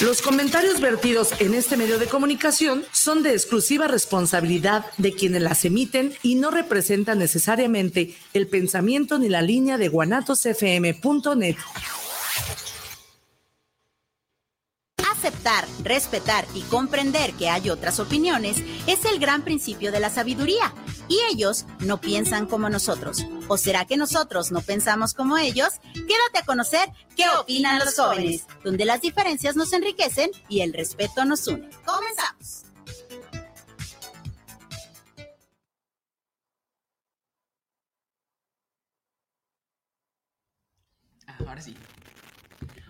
Los comentarios vertidos en este medio de comunicación son de exclusiva responsabilidad de quienes las emiten y no representan necesariamente el pensamiento ni la línea de guanatosfm.net. Aceptar, respetar y comprender que hay otras opiniones es el gran principio de la sabiduría. Y ellos no piensan como nosotros. ¿O será que nosotros no pensamos como ellos? Quédate a conocer qué opinan los jóvenes, donde las diferencias nos enriquecen y el respeto nos une. Comenzamos. Ah, ahora sí.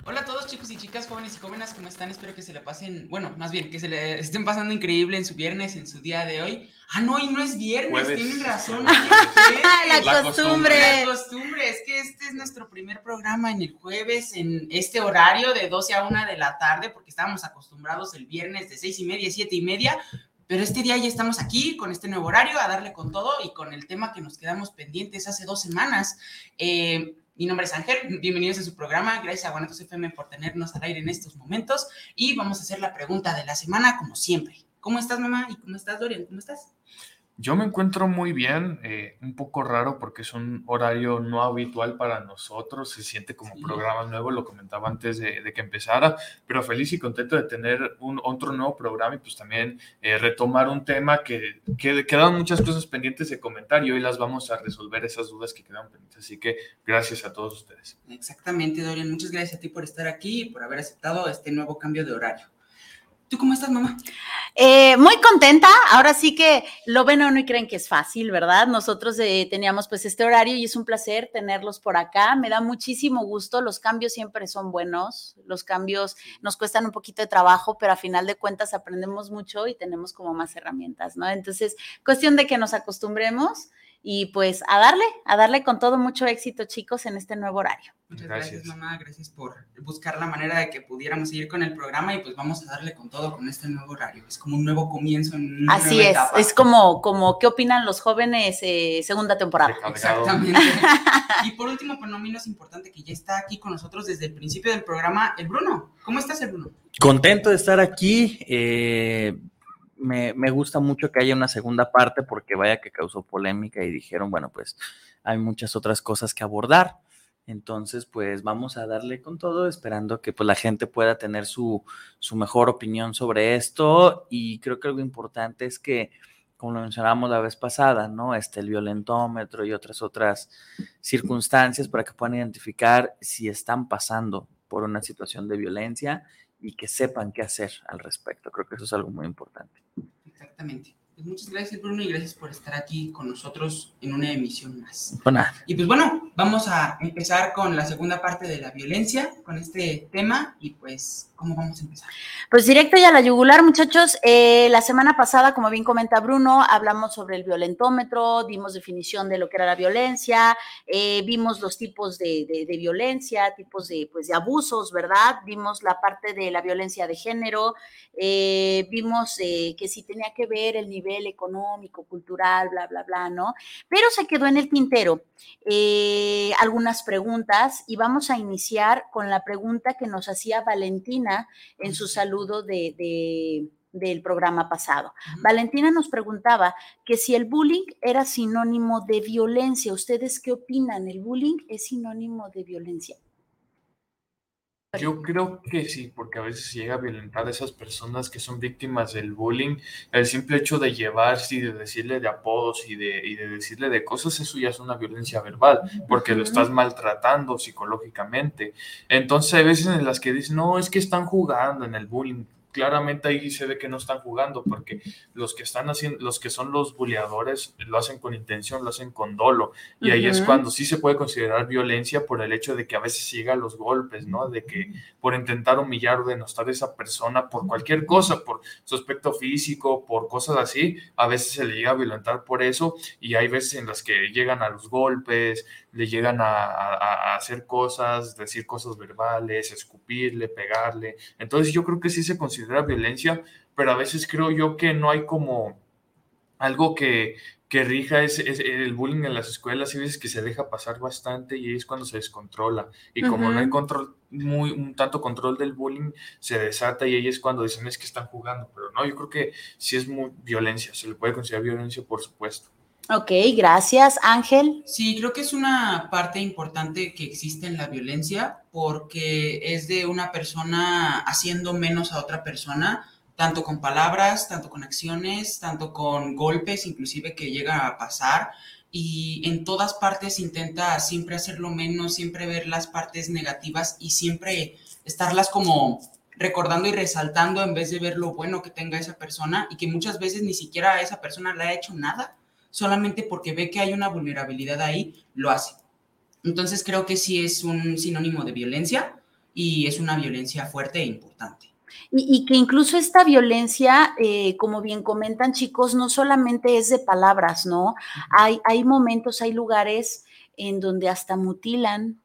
Hola a todos chicos y chicas, jóvenes y jóvenes, ¿cómo están? Espero que se le pasen, bueno, más bien, que se le estén pasando increíble en su viernes, en su día de hoy. Ah, no, y no es viernes, tienen razón. la, la, costumbre. La costumbre, es que este es nuestro primer programa en el jueves, en este horario de 12 a 1 de la tarde, porque estábamos acostumbrados el viernes de 6 y media, 7 y media, pero este día ya estamos aquí con este nuevo horario a darle con todo y con el tema que nos quedamos pendientes hace dos semanas. Eh, mi nombre es Ángel, bienvenidos a su programa. Gracias a Guanatos FM por tenernos al aire en estos momentos. Y vamos a hacer la pregunta de la semana, como siempre. ¿Cómo estás, mamá? ¿Y cómo estás, Dorian? ¿Cómo estás? Yo me encuentro muy bien, eh, un poco raro porque es un horario no habitual para nosotros, se siente como Sí. programa nuevo, lo comentaba antes de, de que empezara, pero feliz y contento de tener un, otro nuevo programa y pues también eh, retomar un tema que, que quedan muchas cosas pendientes de comentar y hoy las vamos a resolver esas dudas que quedan pendientes, así que gracias a todos ustedes. Exactamente, Dorian. Muchas gracias a ti por estar aquí y por haber aceptado este nuevo cambio de horario. ¿Tú cómo estás, mamá? Eh, muy contenta, ahora sí que lo ven o no y creen que es fácil, ¿verdad? Nosotros eh, teníamos pues este horario y es un placer tenerlos por acá, me da muchísimo gusto, los cambios siempre son buenos, los cambios nos cuestan un poquito de trabajo, pero a final de cuentas aprendemos mucho y tenemos como más herramientas, ¿no? Entonces, cuestión de que nos acostumbremos y pues a darle, a darle con todo mucho éxito, chicos, en este nuevo horario. Muchas gracias. Gracias. mamá. Gracias por buscar la manera de que pudiéramos seguir con el programa y pues vamos a darle con todo con este nuevo horario. Es como un nuevo comienzo en una Así nueva es, etapa. es como, como, ¿qué opinan los jóvenes eh, segunda temporada? Exactamente. y por último, pero no menos importante, que ya está aquí con nosotros desde el principio del programa, el Bruno. ¿Cómo estás, el Bruno? Contento de estar aquí. eh, me, me gusta mucho que haya una segunda parte porque vaya que causó polémica y dijeron, bueno, pues hay muchas otras cosas que abordar. Entonces, pues vamos a darle con todo, esperando que pues, la gente pueda tener su, su mejor opinión sobre esto. Y creo que algo importante es que, como lo mencionábamos la vez pasada, ¿no? Este, el violentómetro y otras otras circunstancias para que puedan identificar si están pasando por una situación de violencia y que sepan qué hacer al respecto. Creo que eso es algo muy importante. Exactamente. Pues muchas gracias, Bruno, y gracias por estar aquí con nosotros en una emisión más. Nada, Y pues bueno, vamos a empezar con la segunda parte de la violencia, con este tema, y pues, ¿cómo vamos a empezar? Pues directo y a la yugular, muchachos. Eh, la semana pasada, como bien comenta Bruno, hablamos sobre el violentómetro, dimos definición de lo que era la violencia, eh, vimos los tipos de, de- violencia, tipos de, pues, de abusos, ¿verdad? Vimos la parte de la violencia de género, eh, vimos que si tenía que ver el nivel económico, cultural, bla, bla, bla, ¿no? Pero se quedó en el tintero algunas preguntas y vamos a iniciar con la pregunta que nos hacía Valentina en su saludo de, de- del programa pasado. Valentina nos preguntaba que si el bullying era sinónimo de violencia. ¿Ustedes qué opinan? ¿El bullying es sinónimo de violencia? Yo creo que sí, porque a veces llega a violentar a esas personas que son víctimas del bullying. El simple hecho de llevarse y de decirle de apodos y de, y de decirle de cosas, eso ya es una violencia verbal, porque lo estás maltratando psicológicamente. Entonces hay veces en las que dicen, no, es que están jugando en el bullying. Claramente ahí se ve que no están jugando, porque los que están haciendo, los que son los bulleadores lo hacen con intención, lo hacen con dolo. Y ahí es cuando sí se puede considerar violencia por el hecho de que a veces llega a los golpes, ¿no? De que por intentar humillar o denostar a esa persona por cualquier cosa, por su aspecto físico, por cosas así, a veces se le llega a violentar por eso y hay veces en las que llegan a los golpes, le llegan a, a- a hacer cosas, decir cosas verbales, escupirle, pegarle. Entonces yo creo que sí se considera violencia, pero a veces creo yo que no hay como algo que, que rija es, el bullying en las escuelas y veces que se deja pasar bastante y es cuando se descontrola. Y como no hay control, muy, un tanto control del bullying, se desata y ahí es cuando dicen es que están jugando. Pero no, yo creo que sí es muy violencia, se le puede considerar violencia, por supuesto. Ok, gracias. Ángel. Sí, creo que es una parte importante que existe en la violencia porque es de una persona haciendo menos a otra persona, tanto con palabras, tanto con acciones, tanto con golpes, inclusive que llega a pasar. Y en todas partes intenta siempre hacerlo menos, siempre ver las partes negativas y siempre estarlas como recordando y resaltando en vez de ver lo bueno que tenga esa persona y que muchas veces ni siquiera a esa persona le ha hecho nada solamente porque ve que hay una vulnerabilidad ahí, lo hace. Entonces creo que sí es un sinónimo de violencia y es una violencia fuerte e importante. Y, que incluso esta violencia, eh, como bien comentan chicos, no solamente es de palabras, ¿no? Hay, hay momentos, hay lugares en donde hasta mutilan,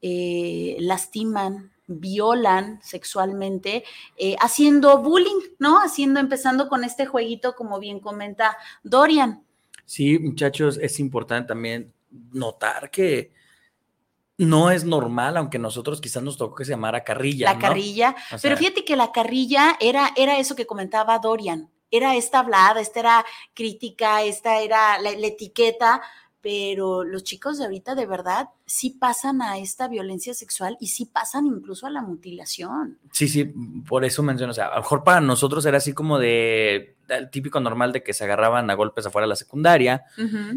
eh, lastiman, violan sexualmente, eh, haciendo bullying, ¿no? Haciendo, empezando con este jueguito, como bien comenta Dorian. Sí, muchachos, es importante también notar que no es normal, aunque nosotros quizás nos tocó que se llamara carrilla. La carrilla, pero fíjate que la carrilla era, era eso que comentaba Dorian, era esta hablada, esta era crítica, esta era la etiqueta, pero los chicos de ahorita de verdad sí pasan a esta violencia sexual y sí pasan incluso a la mutilación. Sí, sí, por eso menciono, o sea, a lo mejor para nosotros era así como de el típico normal de que se agarraban a golpes afuera de la secundaria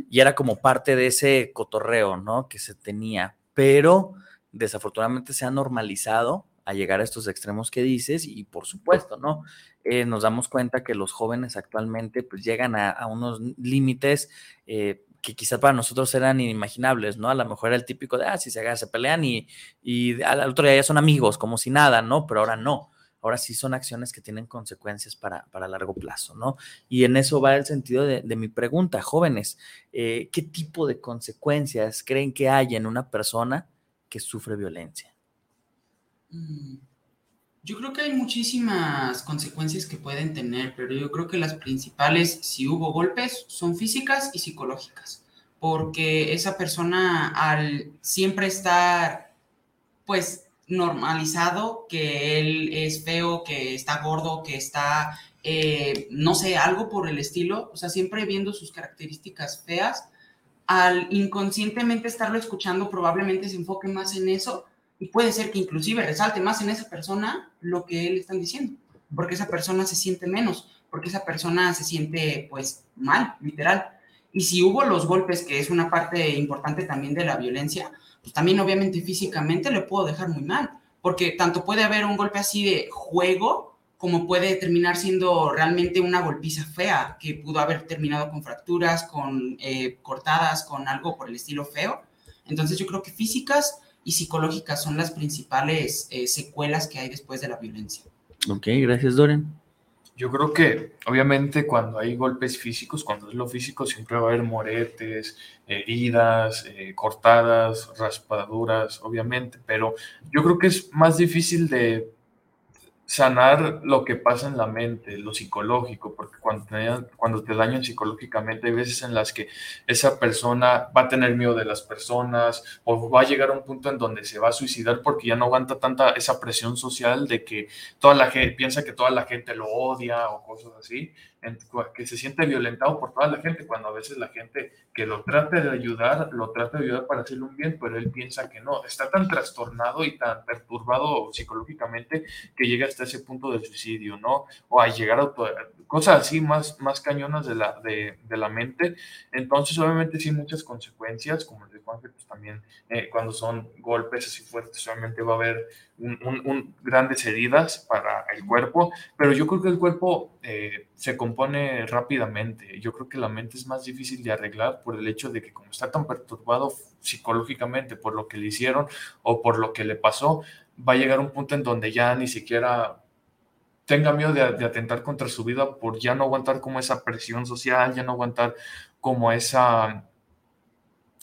y era como parte de ese cotorreo, ¿no? Que se tenía, pero desafortunadamente se ha normalizado a llegar a estos extremos que dices y por supuesto, ¿no? Eh, nos damos cuenta que los jóvenes actualmente pues llegan a, unos límites eh, que quizás para nosotros eran inimaginables, ¿no? A lo mejor era el típico de, ah, si se, se pelean y, y al otro día ya son amigos, como si nada, ¿no? Pero ahora no. Ahora sí son acciones que tienen consecuencias para, para largo plazo, ¿no? Y en eso va el sentido de, mi pregunta, jóvenes, eh, ¿qué tipo de consecuencias creen que hay en una persona que sufre violencia? Mm, yo creo que hay muchísimas consecuencias que pueden tener, pero yo creo que las principales, si hubo golpes, son físicas y psicológicas, porque esa persona al siempre estar, pues, normalizado que él es feo, que está gordo, que está, eh, no sé, algo por el estilo, o sea, siempre viendo sus características feas, al inconscientemente estarlo escuchando, probablemente se enfoque más en eso y puede ser que inclusive resalte más en esa persona lo que él están diciendo, porque esa persona se siente menos, porque esa persona se siente pues mal, literal. Y si hubo los golpes, que es una parte importante también de la violencia, pues también obviamente físicamente le puedo dejar muy mal, porque tanto puede haber un golpe así de juego, como puede terminar siendo realmente una golpiza fea, que pudo haber terminado con fracturas, con eh, cortadas, con algo por el estilo feo. Entonces yo creo que físicas y psicológicas son las principales eh, secuelas que hay después de la violencia. Ok, gracias Doren. Yo creo que obviamente cuando hay golpes físicos, cuando es lo físico, siempre va a haber moretes, heridas, eh, cortadas, raspaduras, obviamente, pero yo creo que es más difícil de sanar lo que pasa en la mente, lo psicológico, porque cuando te, cuando te dañan psicológicamente hay veces en las que esa persona va a tener miedo de las personas o va a llegar a un punto en donde se va a suicidar porque ya no aguanta tanta esa presión social de que toda la gente piensa que toda la gente lo odia o cosas así que se siente violentado por toda la gente, cuando a veces la gente que lo trata de ayudar, lo trata de ayudar para hacerle un bien, pero él piensa que no, está tan trastornado y tan perturbado psicológicamente que llega hasta ese punto del suicidio, ¿no? O a llegar a cosas así más, más cañonas de la, de, de la mente. Entonces, obviamente, sí, muchas consecuencias, como les digo pues también eh, cuando son golpes así fuertes, obviamente va a haber un, grandes heridas para el cuerpo, pero yo creo que el cuerpo eh, se compone rápidamente. Yo creo que la mente es más difícil de arreglar por el hecho de que como está tan perturbado psicológicamente por lo que le hicieron o por lo que le pasó, va a llegar un punto en donde ya ni siquiera tenga miedo de, de, atentar contra su vida por ya no aguantar como esa presión social, ya no aguantar como esa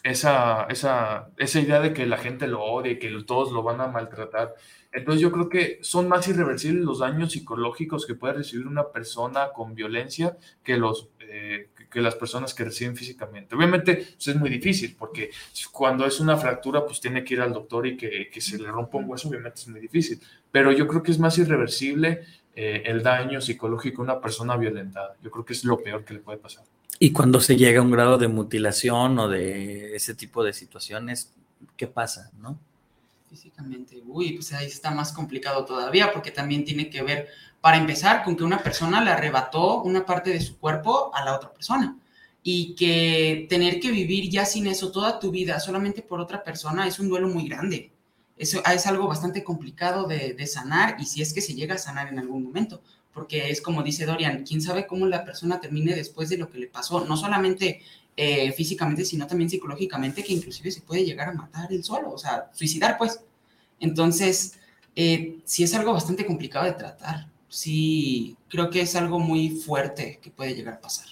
esa, esa, esa idea de que la gente lo odie, que todos lo van a maltratar, Entonces yo creo que son más irreversibles los daños psicológicos que puede recibir una persona con violencia que los... Eh, que las personas que reciben físicamente. Obviamente eso es muy difícil porque cuando es una fractura pues tiene que ir al doctor y que, que se le rompa un hueso, obviamente es muy difícil. Pero yo creo que es más irreversible eh, el daño psicológico a una persona violentada. Yo creo que es lo peor que le puede pasar. Y cuando se llega a un grado de mutilación o de ese tipo de situaciones, ¿qué pasa, no? Físicamente, uy, pues ahí está más complicado todavía porque también tiene que ver para empezar, con que una persona le arrebató una parte de su cuerpo a la otra persona. Y que tener que vivir ya sin eso toda tu vida solamente por otra persona es un duelo muy grande. Eso es algo bastante complicado de, sanar y si es que se llega a sanar en algún momento. Porque es como dice Dorian, quién sabe cómo la persona termine después de lo que le pasó, no solamente eh, físicamente, sino también psicológicamente, que inclusive se puede llegar a matar él solo, o sea, suicidar pues. Entonces, eh, sí es algo bastante complicado de tratar sí creo que es algo muy fuerte que puede llegar a pasar.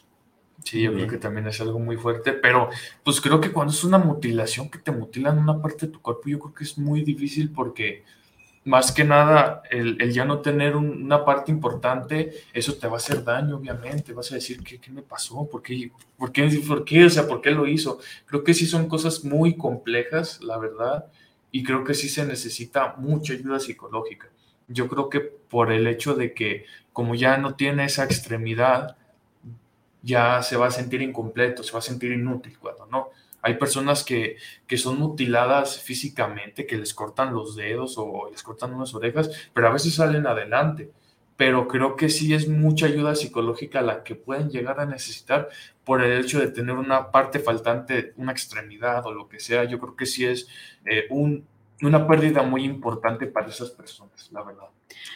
Sí, yo creo que también es algo muy fuerte, pero pues creo que cuando es una mutilación que te mutilan una parte de tu cuerpo, yo creo que es muy difícil porque más que nada el, ya no tener una parte importante, eso te va a hacer daño, obviamente, vas a decir, ¿qué, qué me pasó? ¿Por qué? ¿Por qué? O sea, ¿por qué lo hizo? Creo que sí son cosas muy complejas, la verdad, y creo que sí se necesita mucha ayuda psicológica. Yo creo que por el hecho de que como ya no tiene esa extremidad, ya se va a sentir incompleto, se va a sentir inútil cuando no. Hay personas que, que son mutiladas físicamente, que les cortan los dedos o les cortan unas orejas, pero a veces salen adelante. Pero creo que sí es mucha ayuda psicológica la que pueden llegar a necesitar por el hecho de tener una parte faltante, una extremidad o lo que sea. Yo creo que sí es eh, un, una pérdida muy importante para esas personas, la verdad.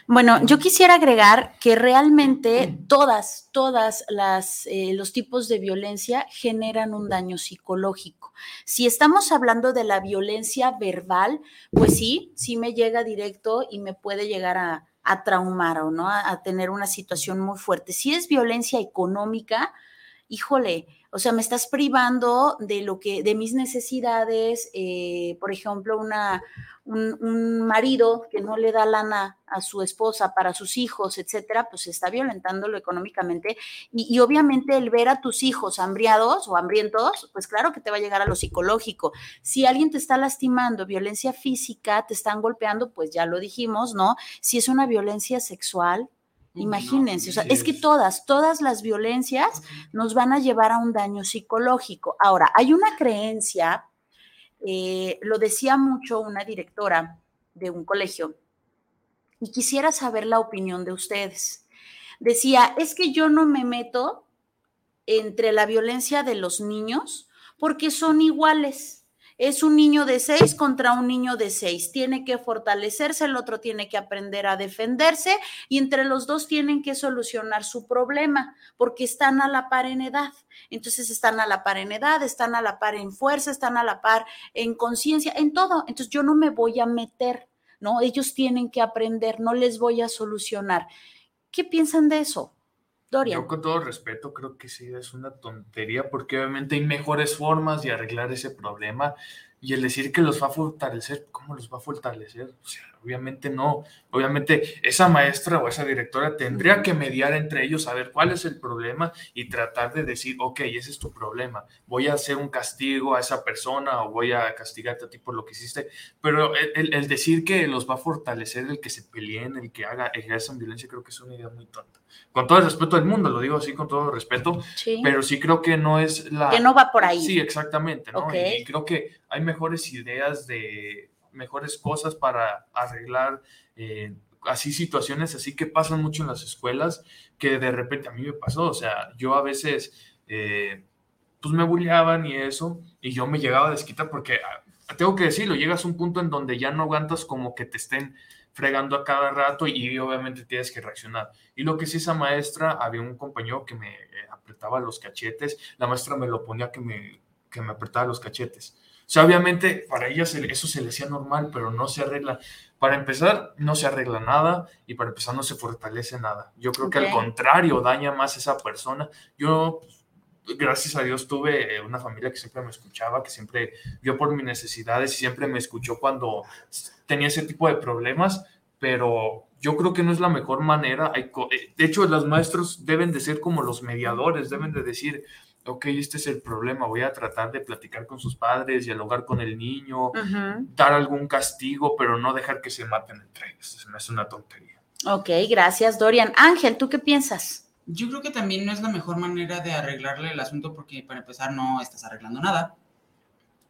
Bueno, yo quisiera agregar que realmente todas, todas las eh, los tipos de violencia generan un daño psicológico. Si estamos hablando de la violencia verbal, pues sí, sí me llega directo y me puede llegar a, traumar o no, a, a tener una situación muy fuerte. Si es violencia económica, híjole, o sea, me estás privando de lo que, de mis necesidades, eh, por ejemplo, una, un, marido que no le da lana a su esposa para sus hijos, etcétera, pues está violentándolo económicamente. Y, y, obviamente el ver a tus hijos hambriados o hambrientos, pues claro que te va a llegar a lo psicológico. Si alguien te está lastimando, violencia física, te están golpeando, pues ya lo dijimos, ¿no? Si es una violencia sexual, Imagínense, o sea, es que todas, todas las violencias nos van a llevar a un daño psicológico. Ahora, hay una creencia, eh, lo decía mucho una directora de un colegio, y quisiera saber la opinión de ustedes. Decía, es que yo no me meto entre la violencia de los niños porque son iguales es un niño de seis contra un niño de seis. Tiene que fortalecerse, el otro tiene que aprender a defenderse y entre los dos tienen que solucionar su problema porque están a la par en edad. Entonces están a la par en edad, están a la par en fuerza, están a la par en conciencia, en todo. Entonces yo no me voy a meter, ¿no? Ellos tienen que aprender, no les voy a solucionar. ¿Qué piensan de eso? Yo con todo respeto creo que sí es una tontería porque obviamente hay mejores formas de arreglar ese problema y el decir que los va a fortalecer, ¿cómo los va a fortalecer? O sea, obviamente no. Obviamente esa maestra o esa directora tendría que mediar entre ellos, saber cuál es el problema y tratar de decir, ok, ese es tu problema. Voy a hacer un castigo a esa persona o voy a castigarte a ti por lo que hiciste. Pero el, decir que los va a fortalecer, el que se peleen, el que haga, ejerzan violencia, creo que es una idea muy tonta. Con todo el respeto del mundo, lo digo así con todo el respeto, pero sí creo que no es la... Que no va por ahí. Sí, exactamente, ¿no? y creo que hay mejores ideas de mejores cosas para arreglar eh, así situaciones así que pasan mucho en las escuelas que de repente a mí me pasó, o sea, yo a veces eh, pues me bulleaban y eso y yo me llegaba a desquitar porque ah, tengo que decirlo, llegas a un punto en donde ya no aguantas como que te estén fregando a cada rato y obviamente tienes que reaccionar. Y lo que sí esa maestra, había un compañero que me eh, apretaba los cachetes, la maestra me lo ponía que me, que me apretaba los cachetes. Sea, obviamente para ella eso se le hacía normal, pero no se arregla. Para empezar, no se arregla nada y para empezar no se fortalece nada. Yo creo que al contrario, daña más a esa persona. Yo, gracias a Dios, tuve eh, una familia que siempre me escuchaba, que siempre vio por mis necesidades y siempre me escuchó cuando tenía ese tipo de problemas, pero yo creo que no es la mejor manera. Eh, de hecho, los maestros deben de ser como los mediadores, deben de decir, ok, este es el problema, voy a tratar de platicar con sus padres, dialogar con el niño, dar algún castigo, pero no dejar que se maten entre ellos. Es una tontería. Ok, gracias, Dorian. Ángel, ¿tú qué piensas? Yo creo que también no es la mejor manera de arreglarle el asunto porque para empezar no estás arreglando nada.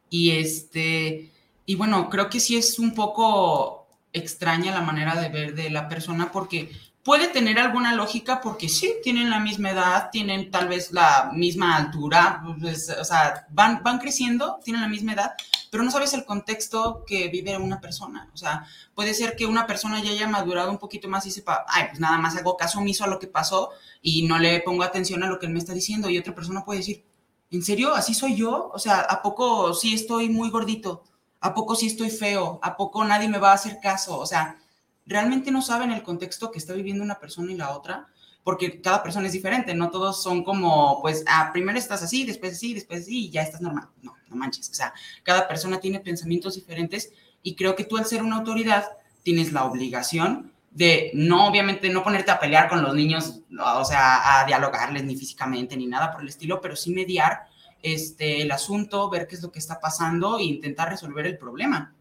Y este, y bueno, creo que sí es un poco extraña la manera de ver de la persona porque puede tener alguna lógica porque sí, tienen la misma edad, tienen tal vez la misma altura, pues, o sea, van, van creciendo, tienen la misma edad, pero no sabes el contexto que vive una persona. O sea, puede ser que una persona ya haya madurado un poquito más y sepa, ay, pues nada más hago caso omiso a lo que pasó y no le pongo atención a lo que él me está diciendo. Y otra persona puede decir, ¿en serio? ¿Así soy yo? O sea, ¿a poco sí estoy muy gordito? ¿A poco sí estoy feo? ¿A poco nadie me va a hacer caso? O sea, realmente no saben el contexto que está viviendo una persona y la otra, porque cada persona es diferente, no todos son como, pues, ah, primero estás así, después así, después así, y ya estás normal. No, no manches. O sea, cada persona tiene pensamientos diferentes y creo que tú al ser una autoridad tienes la obligación de no, obviamente, no ponerte a pelear con los niños, o sea, a dialogarles ni físicamente ni nada por el estilo, pero sí mediar este, el asunto, ver qué es lo que está pasando e intentar resolver el problema.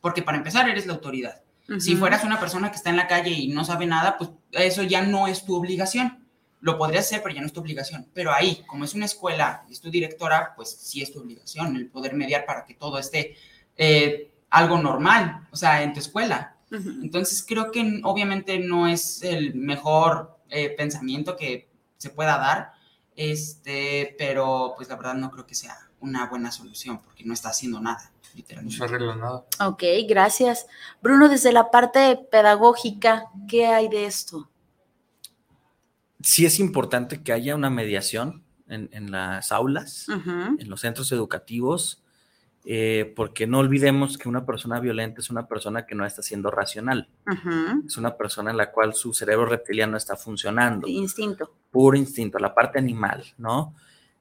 Porque para empezar, eres la autoridad. Si fueras una persona que está en la calle y no sabe nada, pues eso ya no es tu obligación. Lo podrías hacer, pero ya no es tu obligación. Pero ahí, como es una escuela, es tu directora, pues sí es tu obligación el poder mediar para que todo esté eh, algo normal, o sea, en tu escuela. Entonces creo que obviamente no es el mejor eh, pensamiento que se pueda dar, este, pero pues la verdad no creo que sea una buena solución porque no está haciendo nada. No se arregla nada. Ok, gracias. Bruno, desde la parte pedagógica, ¿qué hay de esto? Sí es importante que haya una mediación en, las aulas, en los centros educativos, eh, porque no olvidemos que una persona violenta es una persona que no está siendo racional. Es una persona en la cual su cerebro reptiliano está funcionando. Instinto. Puro instinto, la parte animal, ¿no?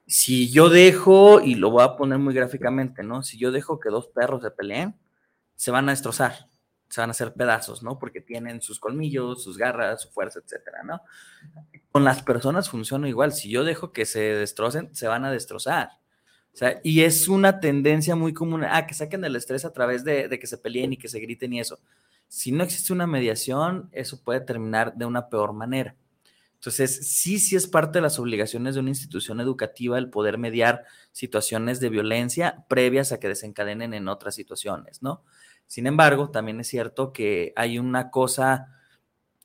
Si yo dejo, y lo voy a poner muy gráficamente, ¿no? Si yo dejo que dos perros se peleen, se van a destrozar, se van a hacer pedazos, ¿no? Porque tienen sus colmillos, sus garras, su fuerza, etcétera, ¿no? Con las personas funciona igual. Si yo dejo que se destrocen, se van a destrozar. O sea, y es una tendencia muy común, ah, que saquen el estrés a través de, de que se peleen y que se griten y eso. Si no existe una mediación, eso puede terminar de una peor manera. Entonces, sí, sí es parte de las obligaciones de una institución educativa el poder mediar situaciones de violencia previas a que desencadenen en otras situaciones, ¿no? Sin embargo, también es cierto que hay una cosa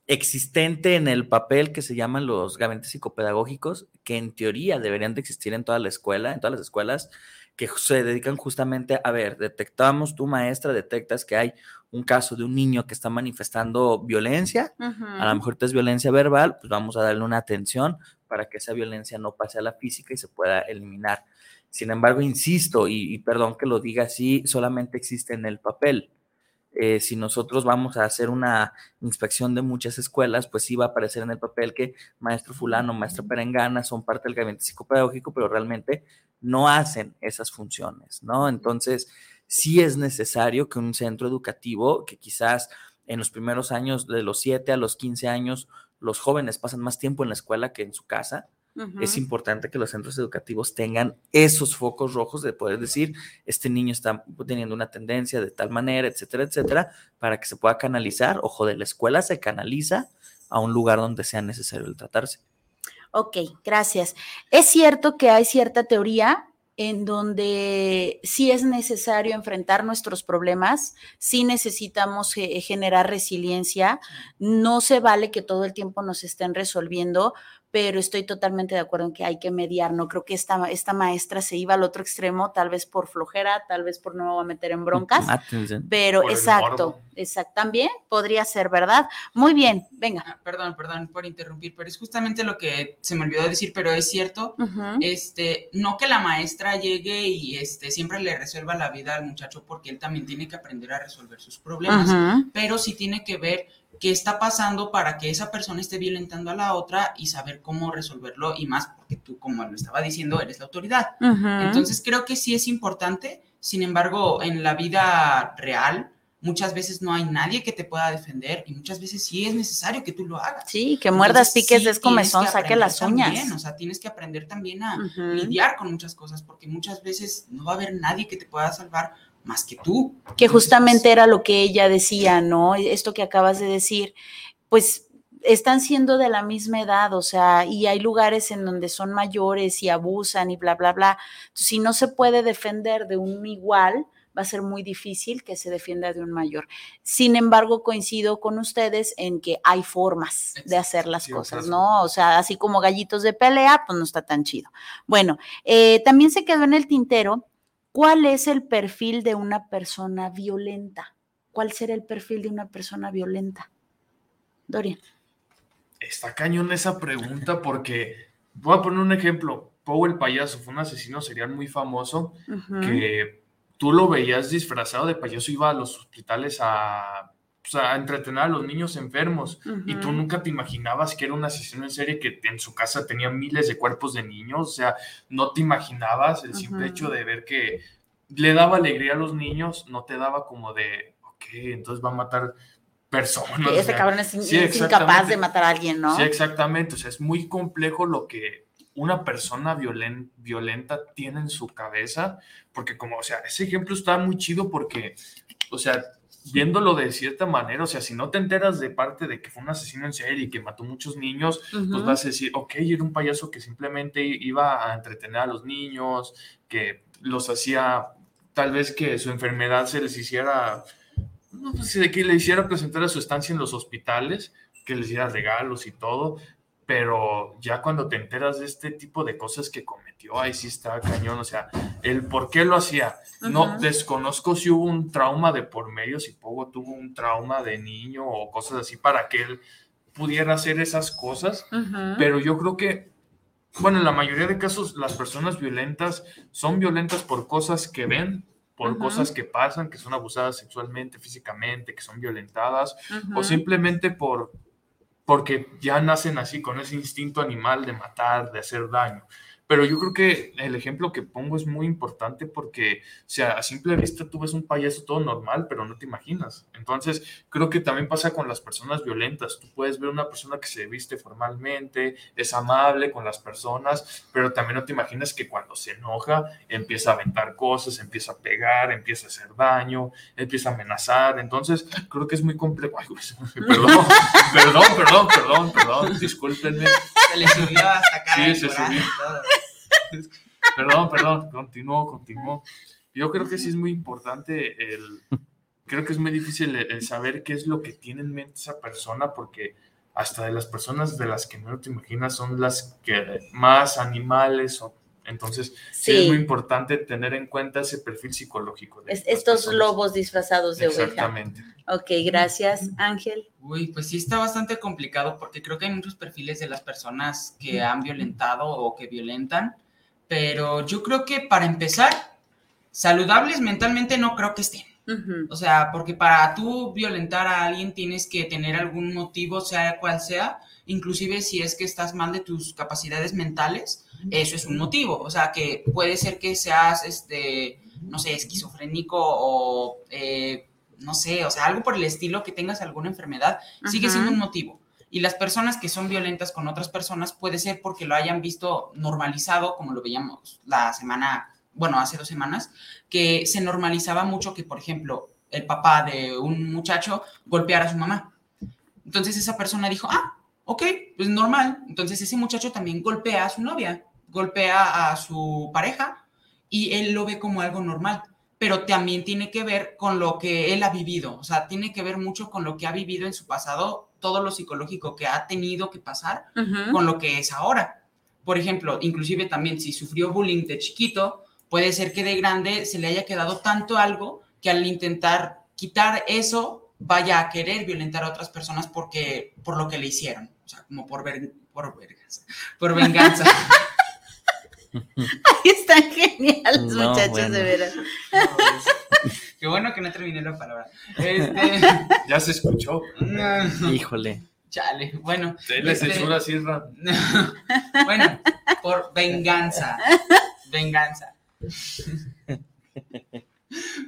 existente en el papel que se llaman los gabinetes psicopedagógicos, que en teoría deberían de existir en toda la escuela, en todas las escuelas, que se dedican justamente a ver, detectamos, tu maestra detectas que hay un caso de un niño que está manifestando violencia, a lo mejor es violencia verbal, pues vamos a darle una atención para que esa violencia no pase a la física y se pueda eliminar. Sin embargo, insisto, y, perdón que lo diga así, solamente existe en el papel. Eh, si nosotros vamos a hacer una inspección de muchas escuelas, pues sí va a aparecer en el papel que maestro fulano, maestra perengana son parte del gabinete psicopedagógico, pero realmente no hacen esas funciones, ¿no? Entonces, sí es necesario que un centro educativo, que quizás en los primeros años, de los 7 a los 15 años, los jóvenes pasan más tiempo en la escuela que en su casa, es importante que los centros educativos tengan esos focos rojos de poder decir, este niño está teniendo una tendencia de tal manera, etcétera, etcétera, para que se pueda canalizar. Ojo, de la escuela se canaliza a un lugar donde sea necesario el tratarse. Ok, gracias. Es cierto que hay cierta teoría en donde sí es necesario enfrentar nuestros problemas, sí necesitamos eh, generar resiliencia, no se vale que todo el tiempo nos estén resolviendo, pero estoy totalmente de acuerdo en que hay que mediar. No creo que esta, esta maestra se iba al otro extremo, tal vez por flojera, tal vez por no me voy a meter en broncas, pero exacto, exacto, también podría ser, ¿verdad? Muy bien, venga. Ah, perdón, perdón por interrumpir, pero es justamente lo que se me olvidó decir, pero es cierto, este, no que la maestra llegue y este, siempre le resuelva la vida al muchacho porque él también tiene que aprender a resolver sus problemas, pero sí tiene que ver qué está pasando para que esa persona esté violentando a la otra y saber cómo resolverlo y más porque tú, como lo estaba diciendo, eres la autoridad. Entonces creo que sí es importante, sin embargo, en la vida real muchas veces no hay nadie que te pueda defender y muchas veces sí es necesario que tú lo hagas. Sí, que muerdas, Entonces, piques, sí des comezón, saque las uñas. también, o sea, tienes que aprender también a lidiar con muchas cosas, porque muchas veces no va a haber nadie que te pueda salvar más que tú. que justamente era lo que ella decía, ¿no? Esto que acabas de decir, pues están siendo de la misma edad, o sea, y hay lugares en donde son mayores y abusan y bla, bla, bla. Entonces, si no se puede defender de un igual, va a ser muy difícil que se defienda de un mayor. Sin embargo, coincido con ustedes en que hay formas de hacer las Sí, cosas, ¿no? O sea, así como gallitos de pelea, pues no está tan chido. Bueno, eh, también se quedó en el tintero ¿Cuál es el perfil de una persona violenta? ¿Cuál será el perfil de una persona violenta? Dorian. Está cañón esa pregunta porque voy a poner un ejemplo. Poe el payaso fue un asesino serial muy famoso que tú lo veías disfrazado de payaso, iba a los hospitales a, pues, a entretener a los niños enfermos y tú nunca te imaginabas que era un asesino en serie que en su casa tenía miles de cuerpos de niños, o sea, no te imaginabas el simple hecho de ver que le daba alegría a los niños, no te daba como de, ok, entonces va a matar personas. O sea, cabrón es, in- sí, es incapaz de matar a alguien, ¿no? Sí, exactamente. O sea, es muy complejo lo que una persona violen- violenta tiene en su cabeza, porque como, o sea, ese ejemplo está muy chido porque, o sea, viéndolo de cierta manera, o sea, si no te enteras de parte de que fue un asesino en serie y que mató muchos niños, pues vas a decir, ok, era un payaso que simplemente iba a entretener a los niños, que los hacía, tal vez que su enfermedad se les hiciera, no de que le hiciera presentar a su estancia en los hospitales, que les diera regalos y todo, pero ya cuando te enteras de este tipo de cosas que cometió, ahí sí está cañón, o sea, el por qué lo hacía. No desconozco si hubo un trauma de por medio, si Pogo tuvo un trauma de niño o cosas así para que él pudiera hacer esas cosas, Ujú. pero yo creo que, bueno, en la mayoría de casos las personas violentas son violentas por cosas que ven, por cosas que pasan, que son abusadas sexualmente, físicamente, que son violentadas, o simplemente por porque ya nacen así con ese instinto animal de matar, de hacer daño. Pero yo creo que el ejemplo que pongo es muy importante porque, o sea, a simple vista tú ves un payaso todo normal, pero no te imaginas. Entonces, creo que también pasa con las personas violentas. Tú puedes ver una persona que se viste formalmente, es amable con las personas, pero también no te imaginas que cuando se enoja empieza a aventar cosas, empieza a pegar, empieza a hacer daño, empieza a amenazar. Entonces, creo que es muy complejo. Ay, güey, perdón, perdón, perdón, perdón, perdón, discúlpenme. Se le subió hasta acá. Sí, se subió. Perdón, perdón, continuó, continuó. Yo creo que sí es muy importante el, creo que es muy difícil el, el saber qué es lo que tiene en mente esa persona, porque hasta de las personas de las que no te imaginas son las que más animales son. Entonces, sí. es muy importante tener en cuenta ese perfil psicológico. de Es- estos personas. lobos disfrazados de oveja. Exactamente. Ok, gracias, Ángel. Uy, pues sí está bastante complicado porque creo que hay muchos perfiles de las personas que han violentado o que violentan, pero yo creo que para empezar, saludables mentalmente no creo que estén. O sea, porque para tú violentar a alguien tienes que tener algún motivo, sea cual sea, inclusive si es que estás mal de tus capacidades mentales, eso es un motivo. O sea, que puede ser que seas, este, no sé, esquizofrénico o, eh, no sé, o sea, algo por el estilo, que tengas alguna enfermedad, sigue siendo un motivo. Y las personas que son violentas con otras personas puede ser porque lo hayan visto normalizado, como lo veíamos la semana, bueno, hace dos semanas, que se normalizaba mucho que, por ejemplo, el papá de un muchacho golpeara a su mamá. Entonces esa persona dijo, ah, ok, pues normal. Entonces ese muchacho también golpea a su novia, golpea a su pareja y él lo ve como algo normal. Pero también tiene que ver con lo que él ha vivido, o sea, tiene que ver mucho con lo que ha vivido en su pasado, todo lo psicológico que ha tenido que pasar con lo que es ahora. Por ejemplo, inclusive también si sufrió bullying de chiquito, puede ser que de grande se le haya quedado tanto algo que al intentar quitar eso vaya a querer violentar a otras personas porque por lo que le hicieron, o sea, como por ver, por verganza, por venganza. Están geniales, No, muchachos, bueno. de veras. Qué bueno que no terminé la palabra. Este, Ya se escuchó. Híjole. chale, bueno. Le este- censura Sierra. bueno, por venganza. Venganza.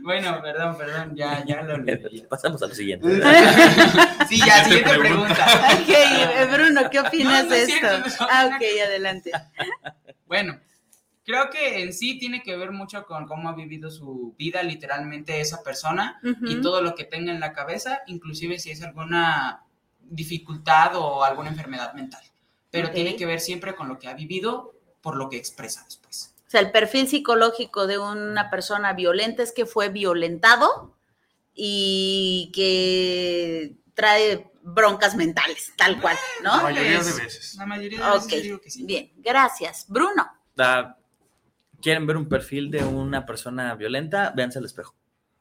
Bueno, perdón, perdón, ya, ya lo olvidé. Pasamos a lo siguiente. Sí, ya, siguiente pregunta. Ok, eh, Bruno, ¿qué opinas No, no de es esto? cierto, no. Ah, ok, adelante. Bueno, creo que en sí tiene que ver mucho con cómo ha vivido su vida literalmente esa persona y Ujú. todo lo que tenga en la cabeza, inclusive si es alguna dificultad o alguna enfermedad mental. Pero Ok. tiene que ver siempre con lo que ha vivido por lo que expresa después. O sea, el perfil psicológico de una persona violenta es que fue violentado y que trae broncas mentales, tal cual, La ¿no? mayoría de Es- veces. La mayoría de veces Ok, yo digo que sí. bien, gracias. Bruno. ¿Quieren ver un perfil de una persona violenta? Véanse al espejo.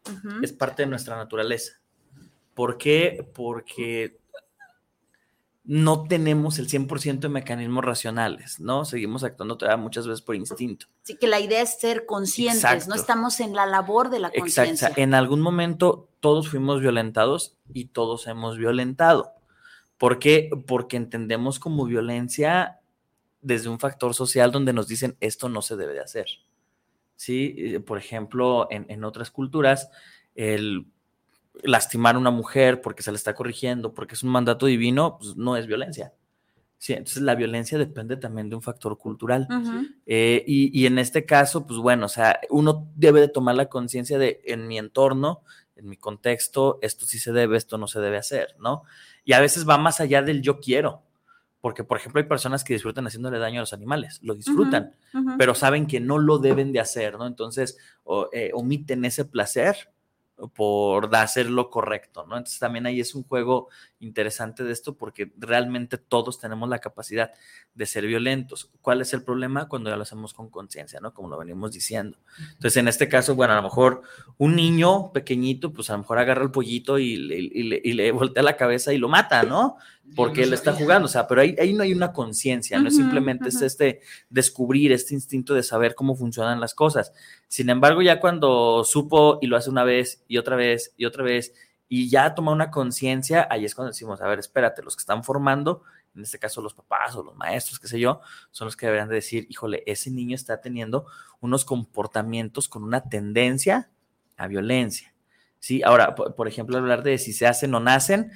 Ujú. Es parte de nuestra naturaleza. ¿Por qué? Porque no tenemos el 100% de mecanismos racionales, ¿no? Seguimos actuando todavía muchas veces por instinto. Así que la idea es ser conscientes, Exacto. no estamos en la labor de la Exacto. conciencia. En algún momento todos fuimos violentados y todos hemos violentado. ¿Por qué? Porque entendemos como violencia desde un factor social donde nos dicen esto no se debe de hacer. ¿Sí? Por ejemplo, en, en otras culturas, el lastimar a una mujer porque se le está corrigiendo, porque es un mandato divino, pues no es violencia. Sí, entonces la violencia depende también de un factor cultural. Eh, y, y en este caso, pues bueno, o sea, uno debe de tomar la conciencia de en mi entorno, en mi contexto, esto sí se debe, esto no se debe hacer, ¿no? Y a veces va más allá del yo quiero, porque por ejemplo hay personas que disfrutan haciéndole daño a los animales, lo disfrutan, pero saben que no lo deben de hacer, ¿no? Entonces o, eh, omiten ese placer por hacer lo correcto, ¿no? Entonces también ahí es un juego interesante de esto porque realmente todos tenemos la capacidad de ser violentos. ¿Cuál es el problema? Cuando ya lo hacemos con conciencia, ¿no? Como lo venimos diciendo. Entonces, en este caso, bueno, a lo mejor un niño pequeñito, pues a lo mejor agarra el pollito y, le- y le, y le voltea la cabeza y lo mata, ¿no? Porque él está jugando, o sea, pero ahí, ahí no hay una conciencia, no es simplemente es este descubrir, este instinto de saber cómo funcionan las cosas. Sin embargo, ya cuando supo y lo hace una vez y otra vez y otra vez y ya toma una conciencia, ahí es cuando decimos, a ver, espérate, los que están formando, en este caso los papás o los maestros, qué sé yo, son los que deberían de decir, híjole, ese niño está teniendo unos comportamientos con una tendencia a violencia. Sí, ahora, por, ejemplo, hablar de si se hacen o nacen,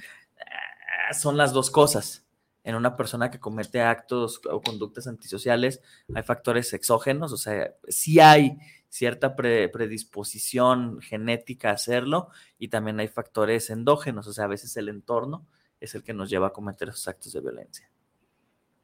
son las dos cosas. En una persona que comete actos o conductas antisociales, hay factores exógenos, o sea, sí hay cierta pre- predisposición genética a hacerlo y también hay factores endógenos, o sea, a veces el entorno es el que nos lleva a cometer esos actos de violencia.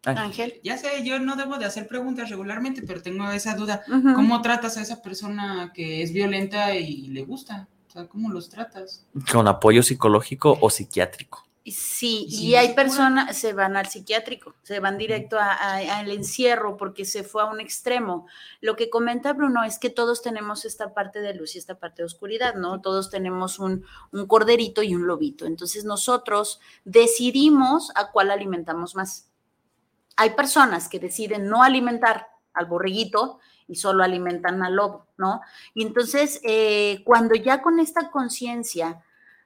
Ángel. Ángel. Ya sé, yo no debo de hacer preguntas regularmente, pero tengo esa duda. ¿Cómo tratas a esa persona que es violenta y le gusta? O sea, ¿cómo los tratas? Con apoyo psicológico o psiquiátrico. Sí, Y si y no hay personas, se van al psiquiátrico, se van directo al encierro porque se fue a un extremo. Lo que comenta Bruno es que todos tenemos esta parte de luz y esta parte de oscuridad, ¿no? Todos tenemos un, un corderito y un lobito. Entonces nosotros decidimos a cuál alimentamos más. Hay personas que deciden no alimentar al borreguito y solo alimentan al lobo, ¿no? Y entonces, eh, cuando ya con esta conciencia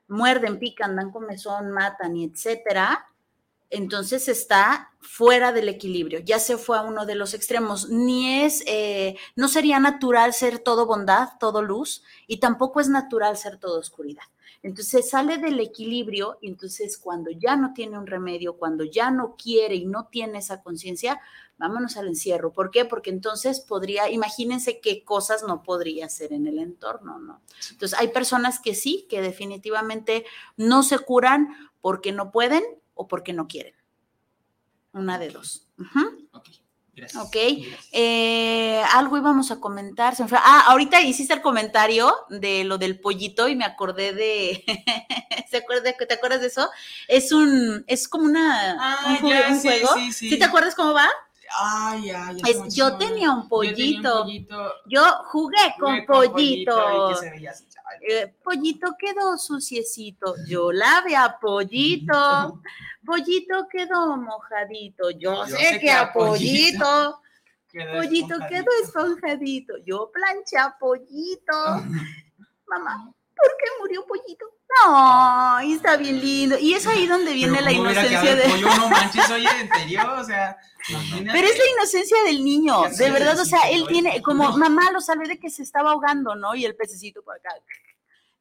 muerden, pican, dan comezón, matan y etcétera, entonces está fuera del equilibrio, ya se fue a uno de los extremos, ni es, eh, no sería natural ser todo bondad, todo luz, y tampoco es natural ser todo oscuridad. Entonces sale del equilibrio y entonces cuando ya no tiene un remedio, cuando ya no quiere y no tiene esa conciencia, vámonos al encierro. ¿Por qué? Porque entonces podría, imagínense qué cosas no podría hacer en el entorno, ¿no? Entonces hay personas que sí, que definitivamente no se curan porque no pueden o porque no quieren. Una de dos. Ujú. Ok, gracias. Ok. Gracias. Eh, algo íbamos a comentar. Ah, ahorita hiciste el comentario de lo del pollito y me acordé de. ¿Se acuerda, ¿Te acuerdas de eso? Es un. Es como una. Ah, un, juego- ya, un sí, juego. sí, sí. ¿Sí te acuerdas cómo va? Ay, ya, ya. Es, se me yo tenía un yo tenía un pollito. Yo jugué con jugué con pollito. y que se veía así, ay, Eh, pollito quedó suciecito, yo lave a pollito. Pollito quedó mojadito, yo, sé, que a pollito. quedó Pollito quedó esponjadito, yo planché a pollito. Mamá, ¿por qué murió pollito? Ay, está bien lindo. Y es ahí donde viene la inocencia de. Pollo, no manches, oye, en serio, o sea. Pero es la inocencia del niño, de verdad, o sea, él tiene, como mamá lo sabe de que se estaba ahogando, ¿no? Y el pececito por acá.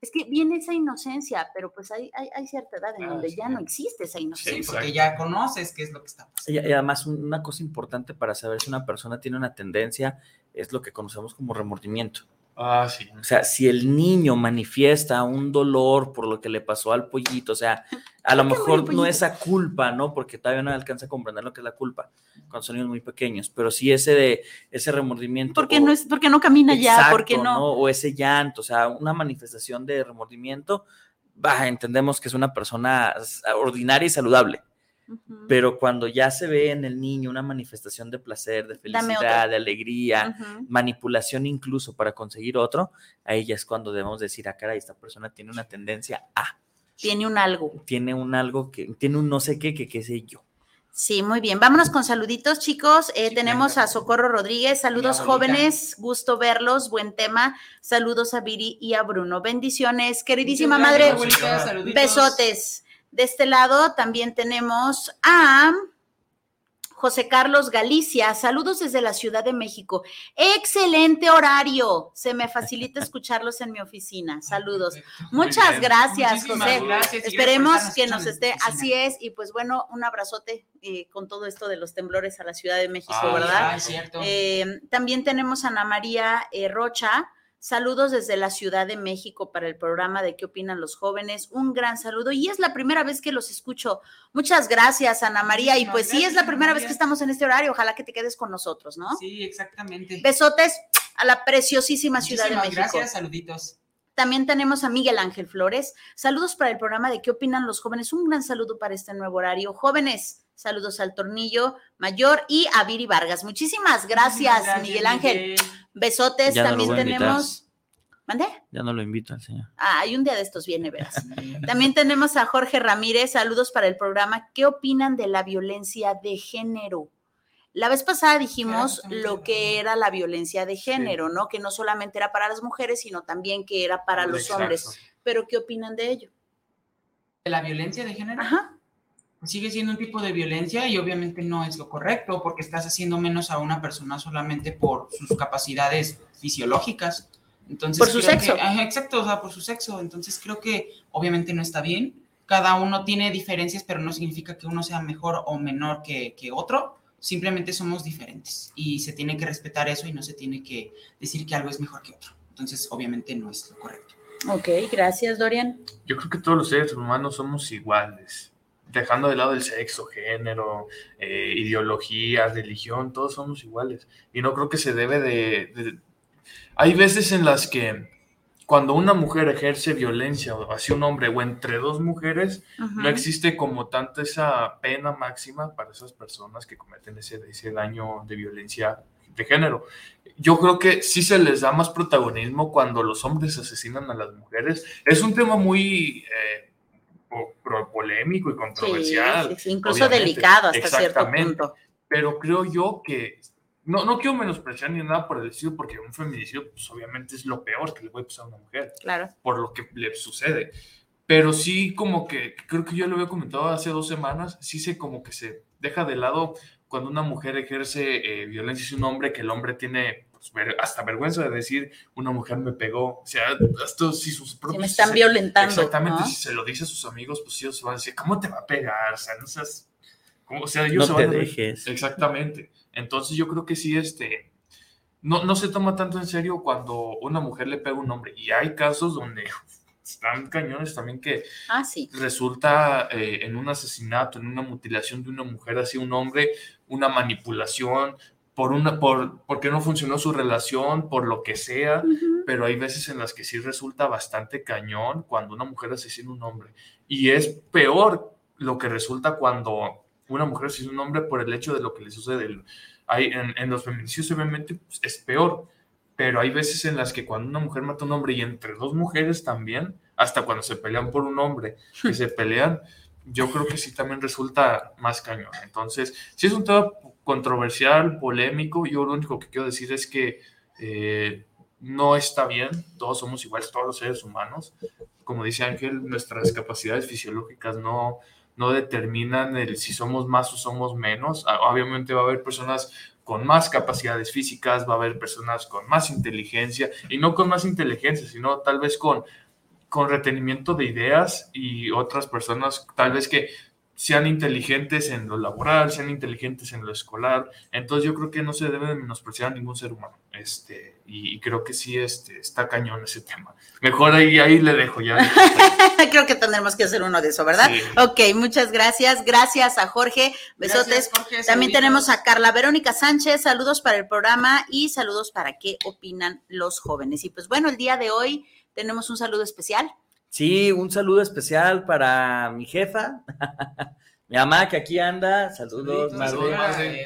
Es que viene esa inocencia, pero pues hay, hay, hay cierta edad en donde ya no existe esa inocencia. Sí, porque ya conoces qué es lo que está pasando. Y, además, una cosa importante para saber si una persona tiene una tendencia es lo que conocemos como remordimiento. Ah, sí. O sea, si el niño manifiesta un dolor por lo que le pasó al pollito, o sea, a lo mejor no esa culpa, ¿no? Porque todavía no alcanza a comprender lo que es la culpa cuando son niños muy pequeños, pero sí ese de ese remordimiento. Porque no es, porque no camina ya, porque no? O ese llanto, o sea, una manifestación de remordimiento, bah, entendemos que es una persona ordinaria y saludable. Pero cuando ya se ve en el niño una manifestación de placer, de felicidad, de alegría, manipulación incluso para conseguir otro, ahí ya es cuando debemos decir, ah, caray, esta persona tiene una tendencia a. Tiene un algo. Tiene un algo que, tiene un no sé qué, que qué sé yo. Sí, muy bien. Vámonos con saluditos, chicos. Eh, tenemos a Socorro Rodríguez. Saludos, jóvenes. Gusto verlos. Buen tema. Saludos a Viri y a Bruno. Bendiciones, queridísima madre. Besotes. De este lado también tenemos a José Carlos Galicia. Saludos desde la Ciudad de México. Excelente horario. Se me facilita escucharlos en mi oficina. Saludos. Muchas gracias, José. Esperemos que nos esté. Así es. Y pues bueno, un abrazote eh, con todo esto de los temblores a la Ciudad de México, ¿verdad? Eh, también tenemos a Ana María eh, Rocha. Saludos desde la Ciudad de México para el programa de ¿Qué opinan los jóvenes? Un gran saludo y es la primera vez que los escucho. Muchas gracias, Ana María. Y pues sí, es la primera vez que estamos en este horario. Ojalá que te quedes con nosotros, ¿no? Sí, exactamente. Besotes a la preciosísima Ciudad de México. Gracias, saluditos. También tenemos a Miguel Ángel Flores. Saludos para el programa de ¿Qué opinan los jóvenes? Un gran saludo para este nuevo horario. Jóvenes, saludos al Tornillo Mayor y a Viri Vargas. Muchísimas gracias, Miguel Ángel. Besotes, también tenemos. ¿Mande? Ya no lo invito al señor. Ah, hay un día de estos viene, verás. También tenemos a Jorge Ramírez. Saludos para el programa. ¿Qué opinan de la violencia de género? La vez pasada dijimos lo que era la violencia de género, ¿no? Que no solamente era para las mujeres, sino también que era para los hombres. Pero ¿qué opinan de ello? ¿De la violencia de género? Ajá. Sigue siendo un tipo de violencia y obviamente no es lo correcto porque estás haciendo menos a una persona solamente por sus capacidades fisiológicas. Entonces, por su sexo. exacto, o sea, por su sexo. Entonces creo que obviamente no está bien. Cada uno tiene diferencias, pero no significa que uno sea mejor o menor que, que otro. Simplemente somos diferentes y se tiene que respetar eso y no se tiene que decir que algo es mejor que otro. Entonces, obviamente no es lo correcto. Ok, gracias, Dorian. Yo creo que todos los seres humanos somos iguales dejando de lado el sexo, género, eh, ideología, religión, todos somos iguales. Y no creo que se debe de, Hay veces en las que cuando una mujer ejerce violencia hacia un hombre o entre dos mujeres, no existe como tanto esa pena máxima para esas personas que cometen ese, ese daño de violencia de género. Yo creo que sí se les da más protagonismo cuando los hombres asesinan a las mujeres. Es un tema muy... Eh, polémico y controversial. incluso delicado hasta cierto punto. Pero creo yo que no, no quiero menospreciar ni nada por el estilo, porque un feminicidio, pues obviamente es lo peor que le puede pasar a una mujer. Claro. Por lo que le sucede. Pero sí, como que, creo que yo lo había comentado hace dos semanas, sí se como que se deja de lado cuando una mujer ejerce eh, violencia hacia un hombre, que el hombre tiene pues, hasta vergüenza de decir, una mujer me pegó. O sea, esto si sus propios... me están violentando. Exactamente, si se lo dice a sus amigos, pues ellos van a decir, ¿cómo te va a pegar? O sea, no seas... O sea, ellos no te dejes. Exactamente. Entonces yo creo que sí, este... No, no se toma tanto en serio cuando una mujer le pega a un hombre. Y hay casos donde están cañones también que ah, sí. resulta eh, en un asesinato, en una mutilación de una mujer hacia un hombre, una manipulación, por una, por, porque no funcionó su relación, por lo que sea, pero hay veces en las que sí resulta bastante cañón cuando una mujer asesina a un hombre. Y es peor lo que resulta cuando una mujer asesina a un hombre por el hecho de lo que le sucede. Hay, en, en los feminicidios obviamente pues, es peor, pero hay veces en las que cuando una mujer mata a un hombre y entre dos mujeres también, hasta cuando se pelean por un hombre, que se pelean, yo creo que sí también resulta más cañón. Entonces, si es un tema controversial, polémico. Yo lo único que quiero decir es que eh, no está bien, todos somos iguales, todos los seres humanos, como dice Ángel, nuestras capacidades fisiológicas no, no determinan el si somos más o somos menos. Ah, obviamente va a haber personas con más capacidades físicas, va a haber personas con más inteligencia, y no con más inteligencia, sino tal vez con, con retenimiento de ideas y otras personas tal vez que sean inteligentes en lo laboral, sean inteligentes en lo escolar. Entonces yo creo que no se debe de menospreciar a ningún ser humano. Este, y, creo que sí este, está cañón ese tema. Mejor ahí, ahí le dejo ya. creo que tendremos que hacer uno de eso, ¿verdad? Ok, muchas gracias. Gracias a Jorge. Besotes. También tenemos a Carla Verónica Sánchez. Saludos para el programa y saludos para qué opinan los jóvenes. Y pues bueno, el día de hoy tenemos un saludo especial Sí, un saludo especial para mi jefa, mi mamá que aquí anda. Saludos, madre.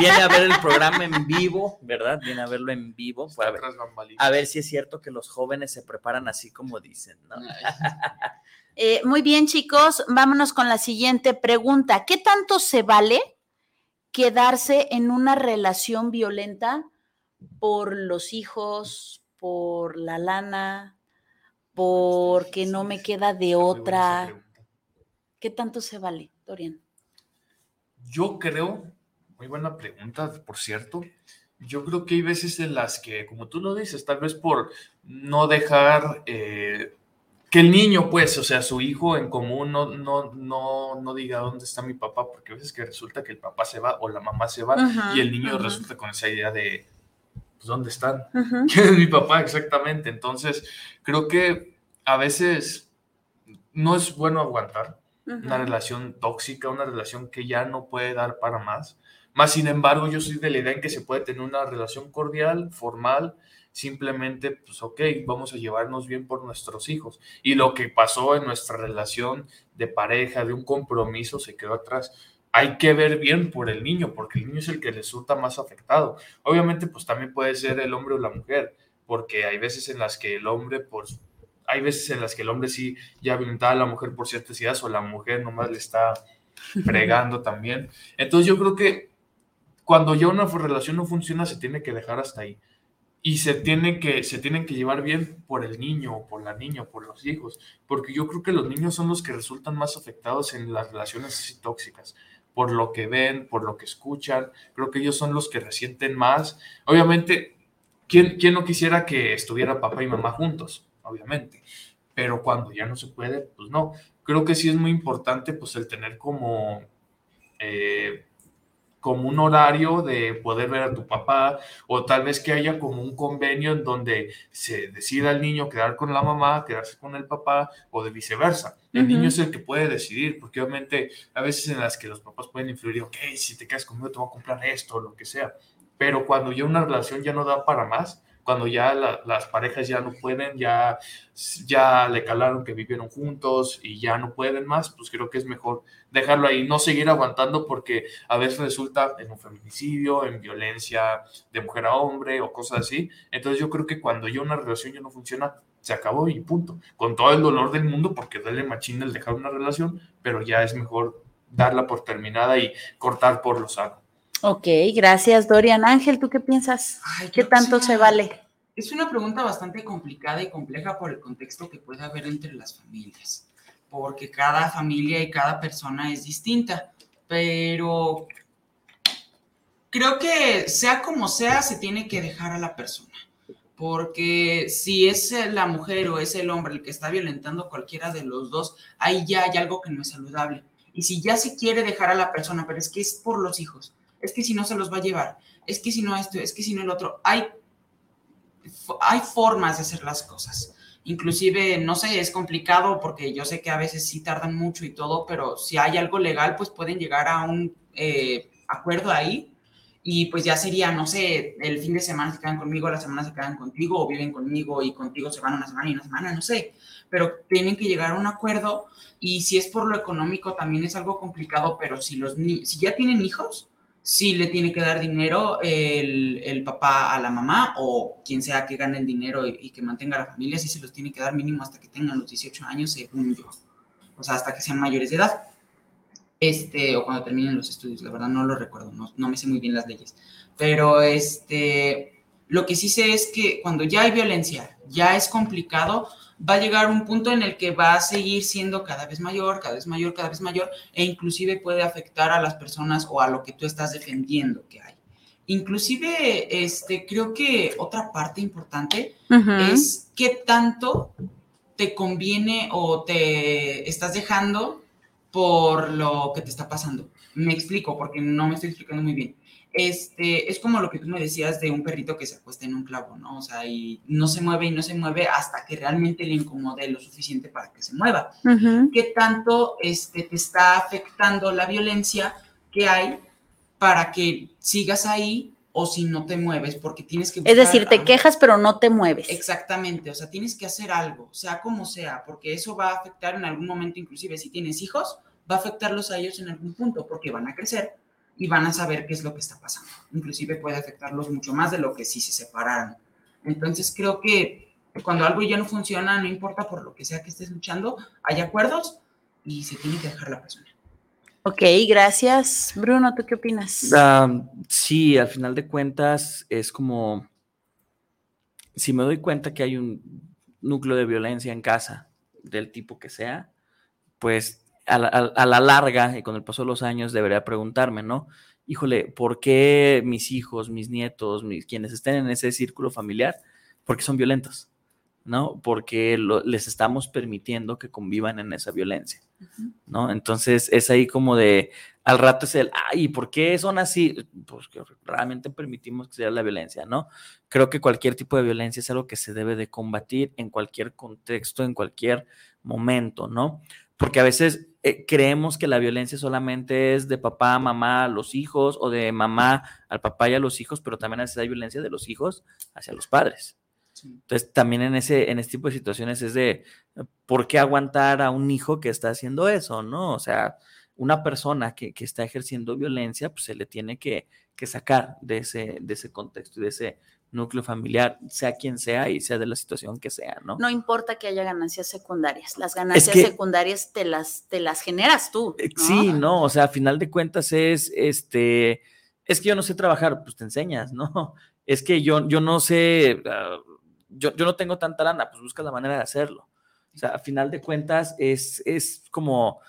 Viene a ver el programa en vivo, ¿verdad? Viene a verlo en vivo. A ver, a ver si es cierto que los jóvenes se preparan así como dicen, ¿no? Eh, muy bien, chicos, vámonos con la siguiente pregunta. ¿Qué tanto se vale quedarse en una relación violenta por los hijos, por la lana, porque no me queda de otra. ¿Qué tanto se vale, Dorian? Yo creo, muy buena pregunta, por cierto. Yo creo que hay veces en las que, como tú lo dices, tal vez por no dejar eh, que el niño, pues, o sea, su hijo en común no, no, no, no diga dónde está mi papá, porque a veces que resulta que el papá se va o la mamá se va y el niño resulta con esa idea de, pues, ¿dónde están? ¿Quién es mi papá exactamente? Entonces, creo que a veces no es bueno aguantar una relación tóxica, una relación que ya no puede dar para más. Más sin embargo, yo soy de la idea en que se puede tener una relación cordial, formal, simplemente, pues ok, vamos a llevarnos bien por nuestros hijos. Y lo que pasó en nuestra relación de pareja, de un compromiso, se quedó atrás hay que ver bien por el niño, porque el niño es el que resulta más afectado. Obviamente, pues también puede ser el hombre o la mujer, porque hay veces en las que el hombre, por, hay veces en las que el hombre sí ya violentaba a la mujer por ciertas ideas, o la mujer nomás le está fregando también. Entonces yo creo que cuando ya una relación no funciona, se tiene que dejar hasta ahí. Y se, tiene que, se tienen que llevar bien por el niño, o por la niña, por los hijos, porque yo creo que los niños son los que resultan más afectados en las relaciones así tóxicas por lo que ven, por lo que escuchan. Creo que ellos son los que resienten más. Obviamente, ¿quién, quién no quisiera que estuviera papá y mamá juntos? Obviamente. Pero cuando ya no se puede, pues no. Creo que sí es muy importante pues el tener como eh, como un horario de poder ver a tu papá o tal vez que haya como un convenio en donde se decida el niño quedar con la mamá, quedarse con el papá o de viceversa. El niño es el que puede decidir, porque obviamente a veces en las que los papás pueden influir, ok, si te quedas conmigo te voy a comprar esto o lo que sea, pero cuando ya una relación ya no da para más, cuando ya las parejas ya no pueden, ya, ya le calaron que vivieron juntos y ya no pueden más, pues creo que es mejor dejarlo ahí, no seguir aguantando porque a veces resulta en un feminicidio, en violencia de mujer a hombre o cosas así. Entonces yo creo que cuando ya una relación ya no funciona, se acabó y punto. Con todo el dolor del mundo, porque duele machín el dejar una relación, pero ya es mejor darla por terminada y cortar por lo sano. Ok, gracias Dorian. Ángel, ¿tú qué piensas? ¿Qué tanto se vale? Es una pregunta bastante complicada y compleja por el contexto que puede haber entre las familias, porque cada familia y cada persona es distinta, pero creo que sea como sea, se tiene que dejar a la persona, porque si es la mujer o es el hombre el que está violentando a cualquiera de los dos, ahí ya hay algo que no es saludable. Y si ya se quiere dejar a la persona, pero es que es por los hijos, es que si no se los va a llevar, es que si no esto, es que si no el otro. Hay, hay formas de hacer las cosas. Inclusive, no sé, es complicado porque yo sé que a veces sí tardan mucho y todo, pero si hay algo legal, pues pueden llegar a un eh, acuerdo ahí y pues ya sería, no sé, el fin de semana se quedan conmigo, la semana se quedan contigo o viven conmigo y contigo se van una semana y una semana, no sé, pero tienen que llegar a un acuerdo y si es por lo económico también es algo complicado, pero si los si ya tienen hijos, si le tiene que dar dinero el, papá a la mamá o quien sea que gane el dinero y, que mantenga la familia, sí se los tiene que dar mínimo hasta que tengan los 18 años, según yo. O sea, hasta que sean mayores de edad. Este, o cuando terminen los estudios, la verdad no lo recuerdo, no, no me sé muy bien las leyes. Pero este, lo que sí sé es que cuando ya hay violencia, ya es complicado, va a llegar un punto en el que va a seguir siendo cada vez mayor, cada vez mayor, cada vez mayor, e inclusive puede afectar a las personas o a lo que tú estás defendiendo que hay. Inclusive, este, creo que otra parte importante es qué tanto te conviene o te estás dejando por lo que te está pasando. Me explico, porque no me estoy explicando muy bien este, es como lo que tú me decías de un perrito que se acuesta en un clavo, ¿no? O sea, y no se mueve y no se mueve hasta que realmente le incomode lo suficiente para que se mueva. ¿Qué tanto este, te está afectando la violencia que hay para que sigas ahí o si no te mueves? Porque tienes que... es decir, te quejas pero no te mueves. Exactamente, o sea, tienes que hacer algo, sea como sea, porque eso va a afectar en algún momento, inclusive si tienes hijos, va a afectarlos a ellos en algún punto, porque van a crecer y van a saber qué es lo que está pasando. Inclusive puede afectarlos mucho más de lo que si se separaran. Entonces creo que cuando algo ya no funciona, no importa por lo que sea que estés luchando, hay acuerdos y se tiene que dejar la persona. Ok, gracias. Bruno, ¿tú qué opinas? sí, al final de cuentas es como, si me doy cuenta que hay un núcleo de violencia en casa, del tipo que sea, pues a la, larga y con el paso de los años debería preguntarme, ¿no? Híjole, ¿por qué mis hijos, mis nietos, mis, quienes estén en ese círculo familiar, porque son violentos? ¿No? Porque les estamos permitiendo que convivan en esa violencia, ¿no? Entonces es ahí como de, al rato es el, ay, ¿por qué son así? Pues que realmente permitimos que sea la violencia, ¿no? Creo que cualquier tipo de violencia es algo que se debe de combatir en cualquier contexto, en cualquier momento, ¿no? Porque a veces eh, creemos que la violencia solamente es de papá a mamá a los hijos o de mamá al papá y a los hijos, pero también a veces hay violencia de los hijos hacia los padres. Entonces, también en ese, en este tipo de situaciones es de, ¿por qué aguantar a un hijo que está haciendo eso? ¿No? O sea, una persona que, que está ejerciendo violencia, pues se le tiene que, que sacar de ese, de ese contexto y de ese núcleo familiar, sea quien sea y sea de la situación que sea, ¿no? No importa que haya ganancias secundarias, las ganancias secundarias te las, te las generas tú. Eh, sí, no, o sea, a final de cuentas es, este, es que yo no sé trabajar, pues te enseñas, ¿no? Es que yo, yo no sé, ah, yo, yo no tengo tanta lana, pues busca la manera de hacerlo. O sea, a final de cuentas es, es como,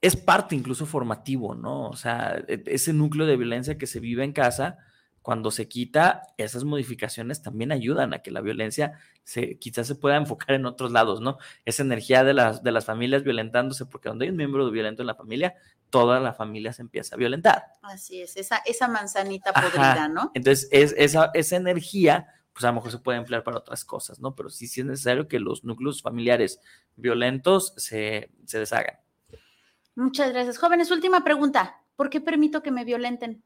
es parte incluso formativo, ¿no? O sea, e, ese núcleo de violencia que se vive en casa, cuando se quita, esas modificaciones también ayudan a que la violencia se, quizás se pueda enfocar en otros lados, ¿no? Esa energía de las, de las familias violentándose, porque cuando hay un miembro violento en la familia, toda la familia se empieza a violentar. Así es, esa, esa manzanita podrida, ¿no? Entonces, es, esa, esa energía, pues a lo mejor se puede emplear para otras cosas, ¿no? Pero sí, sí es necesario que los núcleos familiares violentos se, se deshagan. Muchas gracias. Jóvenes, última pregunta. ¿Por qué permito que me violenten?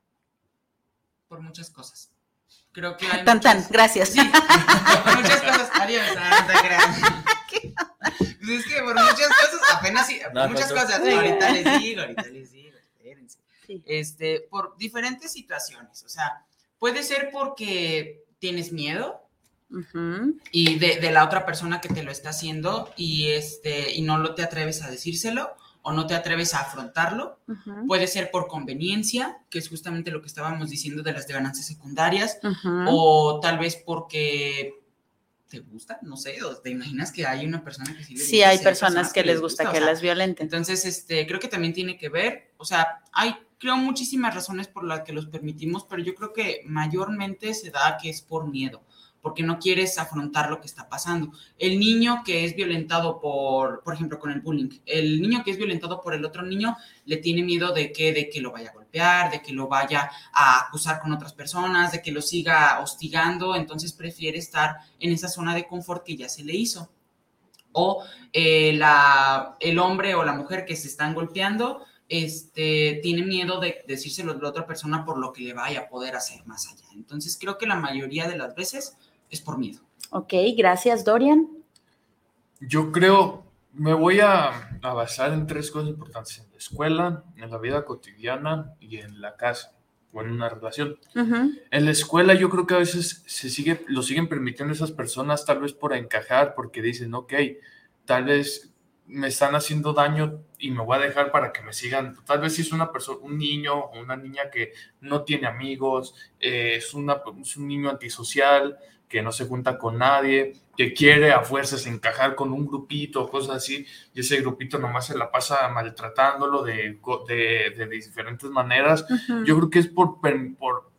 Por muchas cosas. Creo que hay tan, tan, gracias. Sí, por muchas cosas. Adiós, Santa pues es que por muchas cosas, apenas sí, muchas cosas, ahorita les digo, ahorita les digo, espérense. Este, por diferentes situaciones, o sea, puede ser porque tienes miedo, y de, de, la otra persona que te lo está haciendo y este y no lo te atreves a decírselo o no te atreves a afrontarlo. Puede ser por conveniencia, que es justamente lo que estábamos diciendo de las ganancias secundarias, o tal vez porque te gusta, no sé, o te imaginas que hay una persona que sí Sí, hay personas, que, les gusta, que las violenten. Entonces, este, creo que también tiene que ver, o sea, hay, creo, muchísimas razones por las que los permitimos, pero yo creo que mayormente se da que es por miedo porque no quieres afrontar lo que está pasando. El niño que es violentado por, por ejemplo, con el bullying, el niño que es violentado por el otro niño le tiene miedo de que, de que lo vaya a golpear, de que lo vaya a acusar con otras personas, de que lo siga hostigando, entonces prefiere estar en esa zona de confort que ya se le hizo. O eh, la, el hombre o la mujer que se están golpeando, este, tiene miedo de decírselo a la otra persona por lo que le vaya a poder hacer más allá. Entonces creo que la mayoría de las veces es por miedo. Ok, gracias, Dorian. Yo creo, me voy a, basar en tres cosas importantes, en la escuela, en la vida cotidiana y en la casa o en una relación. En la escuela yo creo que a veces se sigue, lo siguen permitiendo esas personas tal vez por encajar, porque dicen, ok, tal vez me están haciendo daño y me voy a dejar para que me sigan. Tal vez si es una persona, un niño o una niña que no tiene amigos, eh, es, una, es un niño antisocial, que no se junta con nadie, que quiere a fuerzas encajar con un grupito, cosas así, y ese grupito nomás se la pasa maltratándolo de, de, de diferentes maneras. Yo creo que es por, por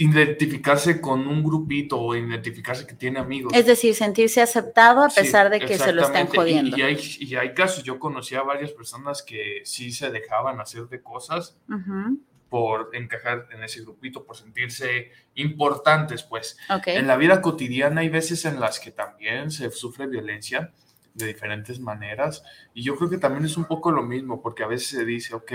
identificarse con un grupito o identificarse que tiene amigos. Es decir, sentirse aceptado a pesar de que se lo están jodiendo. Y, hay, y, hay, casos, yo conocí a varias personas que sí se dejaban hacer de cosas por encajar en ese grupito, por sentirse importantes, pues. En la vida cotidiana hay veces en las que también se sufre violencia de diferentes maneras y yo creo que también es un poco lo mismo, porque a veces se dice, ok,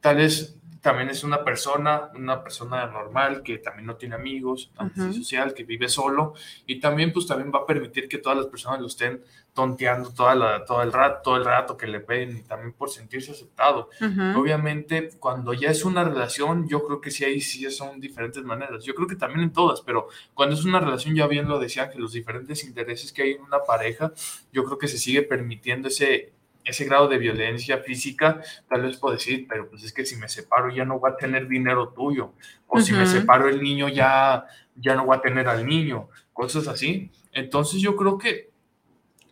tal vez también es una persona, una persona normal que también no tiene amigos, social, que vive solo y también pues también va a permitir que todas las personas lo estén tonteando toda la, todo el rato, todo el rato que le ven y también por sentirse aceptado. Obviamente cuando ya es una relación, yo creo que sí ahí sí son diferentes maneras. Yo creo que también en todas, pero cuando es una relación ya bien lo decía que los diferentes intereses que hay en una pareja, yo creo que se sigue permitiendo ese ese grado de violencia física, tal vez puedo decir, pero pues es que si me separo ya no voy a tener dinero tuyo, o si me separo el niño ya, ya no voy a tener al niño, cosas así. Entonces yo creo que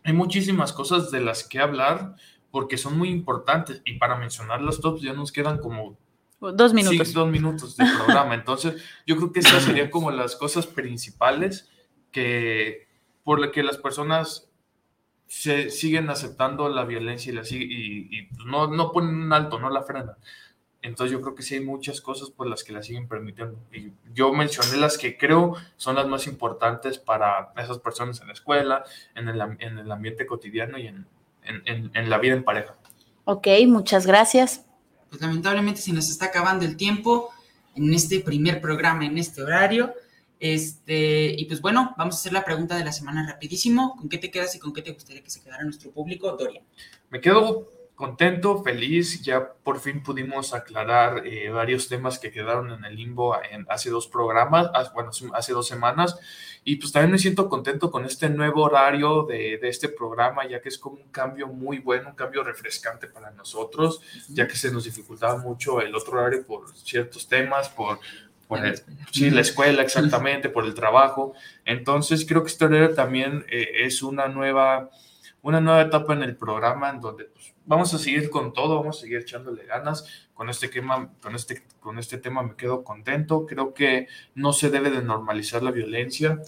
hay muchísimas cosas de las que hablar porque son muy importantes y para mencionar las tops ya nos quedan como dos minutos. Sí, dos minutos de programa. Entonces yo creo que esas serían como las cosas principales que por las que las personas se siguen aceptando la violencia y, la, y, pues, no, no ponen un alto, no la frenan. Entonces yo creo que sí hay muchas cosas por las que la siguen permitiendo. Y yo mencioné las que creo son las más importantes para esas personas en la escuela, en el, en el ambiente cotidiano y en, en, en, la vida en pareja. Ok, muchas gracias. Pues lamentablemente se nos está acabando el tiempo en este primer programa, en este horario. Este, y pues bueno, vamos a hacer la pregunta de la semana rapidísimo. ¿Con qué te quedas y con qué te gustaría que se quedara nuestro público, Dorian? Me quedo contento, feliz. Ya por fin pudimos aclarar eh, varios temas que quedaron en el limbo en, hace dos programas, bueno, hace dos semanas. Y pues también me siento contento con este nuevo horario de, de, este programa, ya que es como un cambio muy bueno, un cambio refrescante para nosotros, ya que se nos dificultaba mucho el otro horario por ciertos temas, por sí, la escuela exactamente, por el trabajo. Entonces creo que este horario también eh, es una nueva, una nueva etapa en el programa en donde vamos a seguir con todo, vamos a seguir echándole ganas. Con este, tema, con, este, con este tema me quedo contento. Creo que no se debe de normalizar la violencia,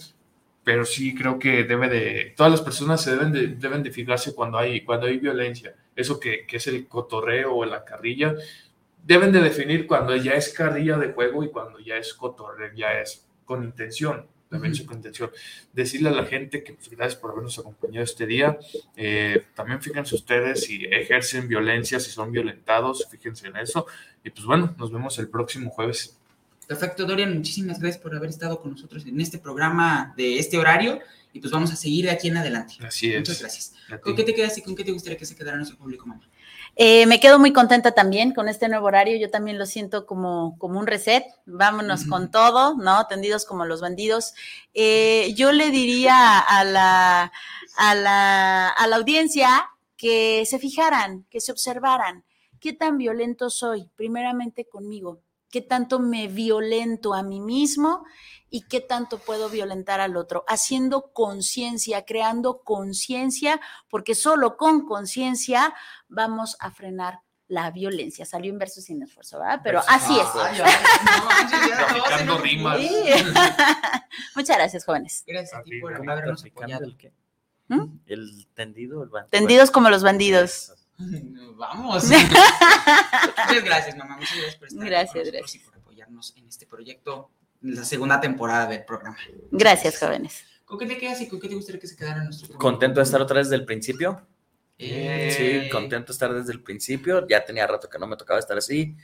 pero sí creo que debe de, todas las personas se deben de, deben de fijarse cuando hay, cuando hay violencia. Eso que, que es el cotorreo o la carrilla, deben de definir cuando ya es carrilla de juego y cuando ya es cotorreo, ya es con intención, también con intención. Decirle a la gente que pues, gracias por habernos acompañado este día. Eh, también fíjense ustedes si ejercen violencia, si son violentados, fíjense en eso. Y pues bueno, nos vemos el próximo jueves. Perfecto, Dorian, muchísimas gracias por haber estado con nosotros en este programa de este horario y pues vamos a seguir de aquí en adelante. Así es. Muchas gracias. ¿Con qué te quedas y con qué te gustaría que se quedara nuestro público, mamá? Eh, me quedo muy contenta también con este nuevo horario. Yo también lo siento como, como un reset. Vámonos con todo, ¿no? Tendidos como los bandidos. Eh, yo le diría a la, a, la, a la audiencia que se fijaran, que se observaran qué tan violento soy, primeramente conmigo, qué tanto me violento a mí mismo y qué tanto puedo violentar al otro, haciendo conciencia, creando conciencia, porque solo con conciencia vamos a frenar la violencia. Salió inverso sin esfuerzo, ¿verdad? Pero así es. Muchas gracias, jóvenes. Gracias a ti por habernos apoyado. ¿Mm? El tendido, el bandido. Tendidos como los bandidos. Vamos. Muchas gracias, mamá. Muchas gracias por estar gracias, gracias. y por apoyarnos en este proyecto la segunda temporada del programa. Gracias, jóvenes. ¿Con qué te quedas y con qué te gustaría que se quedara nuestro programa? Contento de estar otra vez desde el principio. Eh. Sí, contento de estar desde el principio. Ya tenía rato que no me tocaba estar así.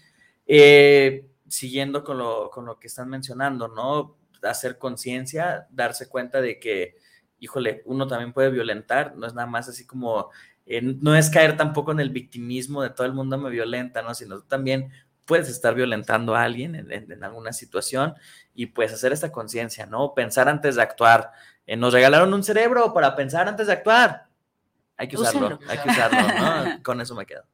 Eh, siguiendo con lo, con lo que están mencionando, ¿no? Hacer conciencia, darse cuenta de que, híjole, uno también puede violentar, no es nada más así como, eh, no es caer tampoco en el victimismo de todo el mundo me violenta, ¿no? Sino también puedes estar violentando a alguien en, alguna situación y pues hacer esta conciencia, ¿no? Pensar antes de actuar. Eh, nos regalaron un cerebro para pensar antes de actuar. Hay que usarlo, hay que usarlo, ¿no? Con eso me quedo.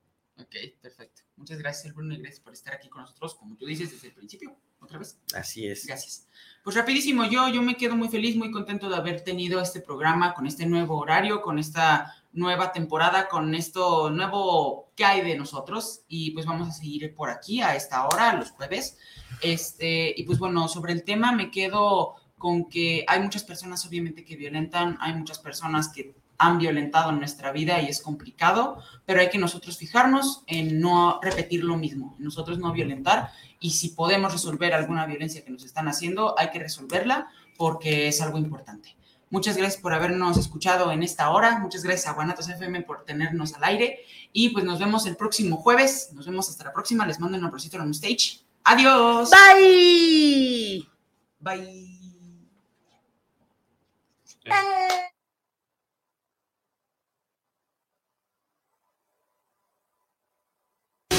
Ok, perfecto. Muchas gracias, Bruno, y gracias por estar aquí con nosotros, como tú dices desde el principio. Otra vez. Así es. Gracias. Pues rapidísimo, yo, yo me quedo muy feliz, muy contento de haber tenido este programa con este nuevo horario, con esta nueva temporada, con esto nuevo que hay de nosotros. Y pues vamos a seguir por aquí a esta hora, los jueves. Este, y pues bueno, sobre el tema me quedo con que hay muchas personas obviamente que violentan, hay muchas personas que han violentado en nuestra vida y es complicado, pero hay que nosotros fijarnos en no repetir lo mismo, nosotros no violentar y si podemos resolver alguna violencia que nos están haciendo, hay que resolverla porque es algo importante. Muchas gracias por habernos escuchado en esta hora. Muchas gracias a Guanatos FM por tenernos al aire. Y pues nos vemos el próximo jueves. Nos vemos hasta la próxima. Les mando un abracito en stage. Adiós. Bye. Bye.